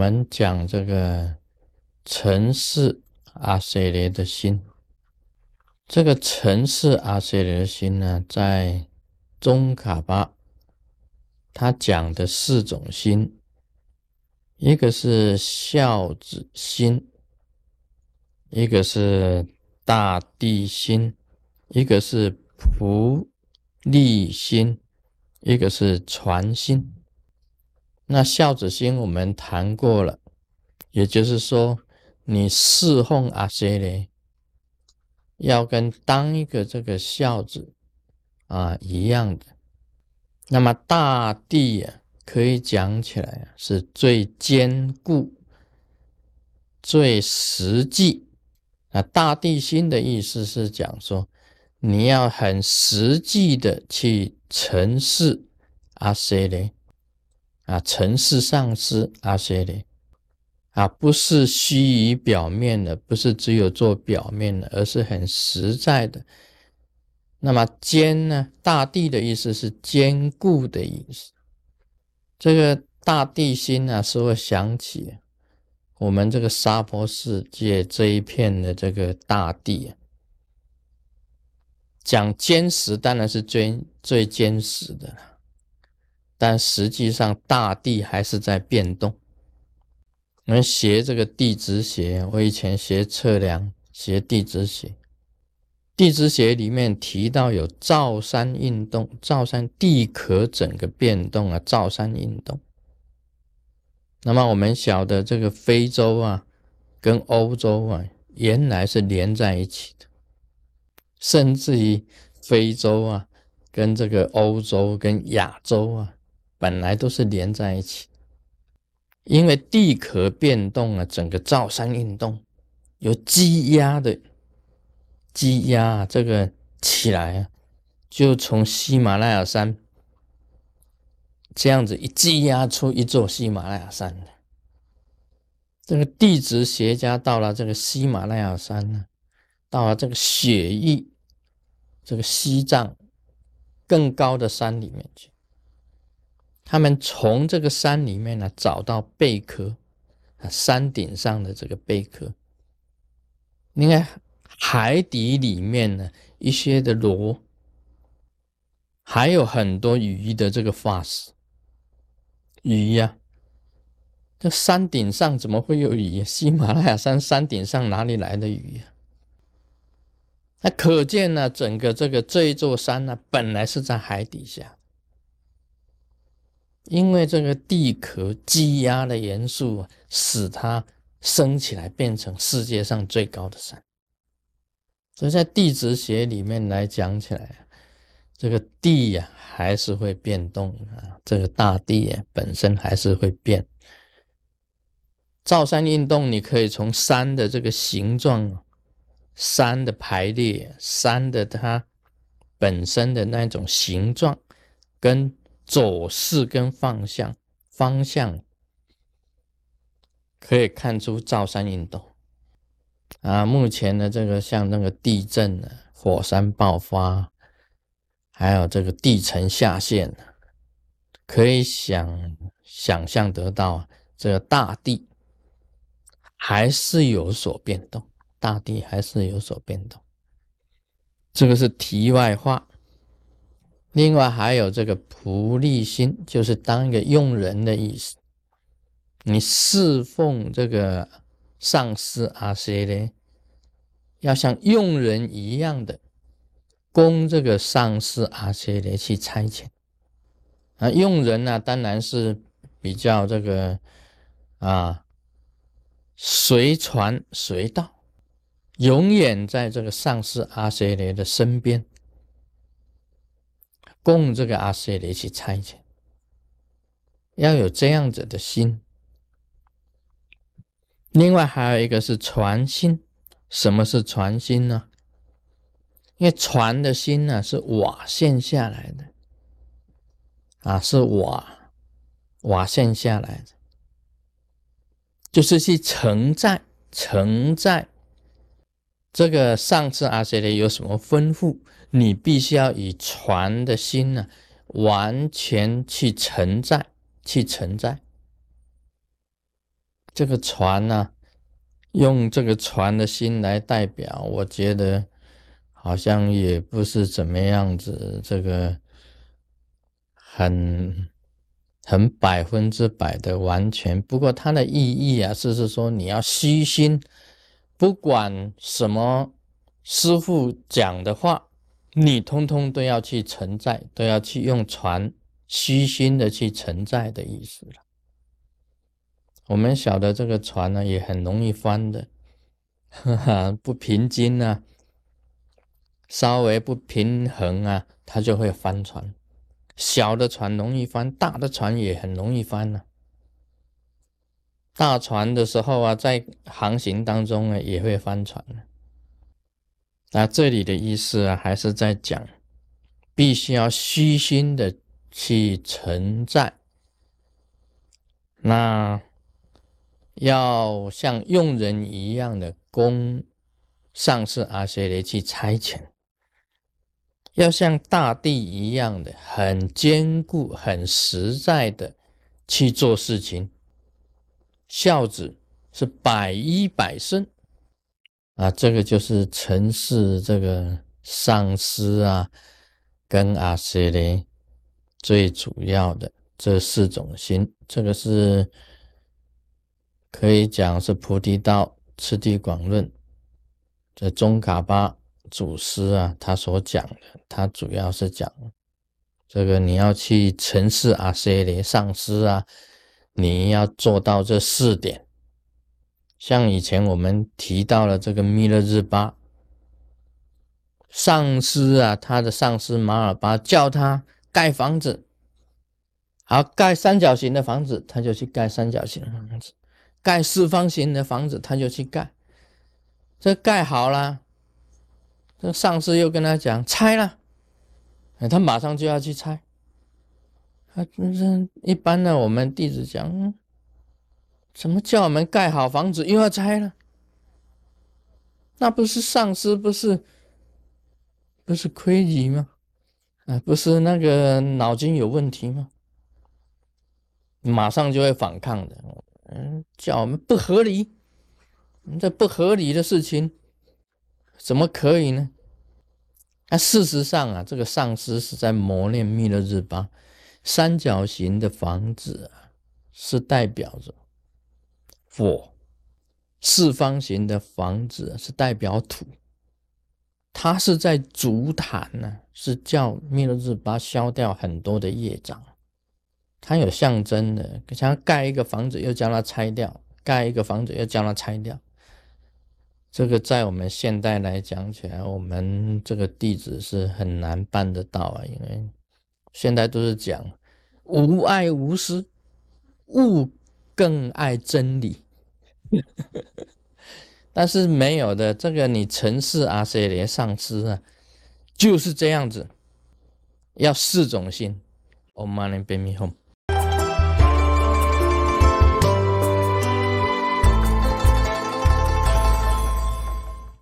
我们讲这个城市阿塞雷的心，这个城市阿塞雷的心呢，在中卡巴，他讲的四种心，一个是孝子心，一个是大地心，一个是仆利心，一个是传心。那孝子心我们谈过了，也就是说，你侍奉阿塞雷，要跟当一个这个孝子啊一样的。那么大地啊，可以讲起来啊，是最坚固、最实际。啊，大地心的意思是讲说，你要很实际的去承事阿塞雷。啊，尘世上师阿舍利啊，不是虚于表面的，不是只有做表面的，而是很实在的。那么坚呢？大地的意思是坚固的意思。这个大地心呢，使我想起我们这个沙婆世界这一片的这个大地，讲坚实当然是最最坚实的了。但实际上，大地还是在变动。我们学这个地质学，我以前学测量，学地质学。地质学里面提到有造山运动，造山地壳整个变动啊，造山运动。那么我们晓得这个非洲啊，跟欧洲啊，原来是连在一起的，甚至于非洲啊，跟这个欧洲跟亚洲啊。本来都是连在一起，因为地壳变动啊，整个造山运动有积压的积压，这个起来啊，就从喜马拉雅山这样子一积压出一座喜马拉雅山的。这个地质学家到了这个喜马拉雅山呢，到了这个雪域，这个西藏更高的山里面去。他们从这个山里面呢找到贝壳，啊，山顶上的这个贝壳。你看海底里面呢一些的螺，还有很多鱼的这个化石。鱼呀，这山顶上怎么会有鱼？喜马拉雅山山顶上哪里来的鱼呀？那可见呢，整个这个这一座山呢，本来是在海底下。因为这个地壳积压的元素，使它升起来，变成世界上最高的山。所以在地质学里面来讲起来，这个地呀还是会变动啊，这个大地本身还是会变。造山运动，你可以从山的这个形状、山的排列、山的它本身的那种形状跟。走势跟方向，方向可以看出造山运动啊。目前的这个像那个地震啊、火山爆发，还有这个地层下陷，可以想想象得到，这个大地还是有所变动，大地还是有所变动。这个是题外话。另外还有这个仆利心，就是当一个佣人的意思。你侍奉这个上司阿谁呢，要像佣人一样的供这个上司阿谁呢去差遣。啊，佣人呢，当然是比较这个啊，随传随到，永远在这个上司阿塞雷的身边。供这个阿舍利去差遣，要有这样子的心。另外还有一个是传心，什么是传心呢？因为传的心呢是瓦现下来的，啊，是瓦瓦现下来的，就是去承载承载。这个上次阿舍利有什么吩咐？你必须要以船的心呢，完全去承载，去承载。这个船呢，用这个船的心来代表，我觉得好像也不是怎么样子，这个很很百分之百的完全。不过它的意义啊，是是说你要虚心，不管什么师傅讲的话，你通通都要去承载，都要去用船虚心的去承载的意思了。我们晓得这个船呢，也很容易翻的，哈哈，不平均啊，稍微不平衡啊，它就会翻船。小的船容易翻，大的船也很容易翻呢。大船的时候啊，在航行当中呢，也会翻船那这里的意思啊，还是在讲，必须要虚心的去承载。那。要像用人一样的供上师阿阇黎去差遣，要像大地一样的很坚固、很实在的去做事情，孝子是百依百顺啊！这个就是城市这个上师啊，跟阿阇黎最主要的这四种心，这个是。可以讲是菩提道次第广论，这中卡巴祖师啊，他所讲的，他主要是讲这个你要去城市阿阇黎上师啊，你要做到这四点。像以前我们提到了这个弥勒日巴上司啊，他的上司马尔巴叫他盖房子，好盖三角形的房子，他就去盖三角形的房子。盖四方形的房子，他就去盖。这盖好了，这上司又跟他讲拆了，他马上就要去拆。啊，这一般呢，我们弟子讲，怎么叫我们盖好房子又要拆了？那不是上司不是不是亏你吗？啊，不是那个脑筋有问题吗？马上就会反抗的。嗯，叫我们不合理，这不合理的事情怎么可以呢？啊，事实上啊，这个上师是在磨练弥勒日巴。三角形的房子，是代表着火；四方形的房子是代表土。它是在足坛呢，是叫弥勒日巴消掉很多的业障。它有象征的，像盖一个房子又将它拆掉，盖一个房子又将它拆掉。这个在我们现代来讲起来，我们这个弟子是很难办得到啊，因为现在都是讲无爱无私，物更爱真理。但是没有的，这个你城市阿塞连上师啊，就是这样子，要四种心。Om Mani Padme Hum。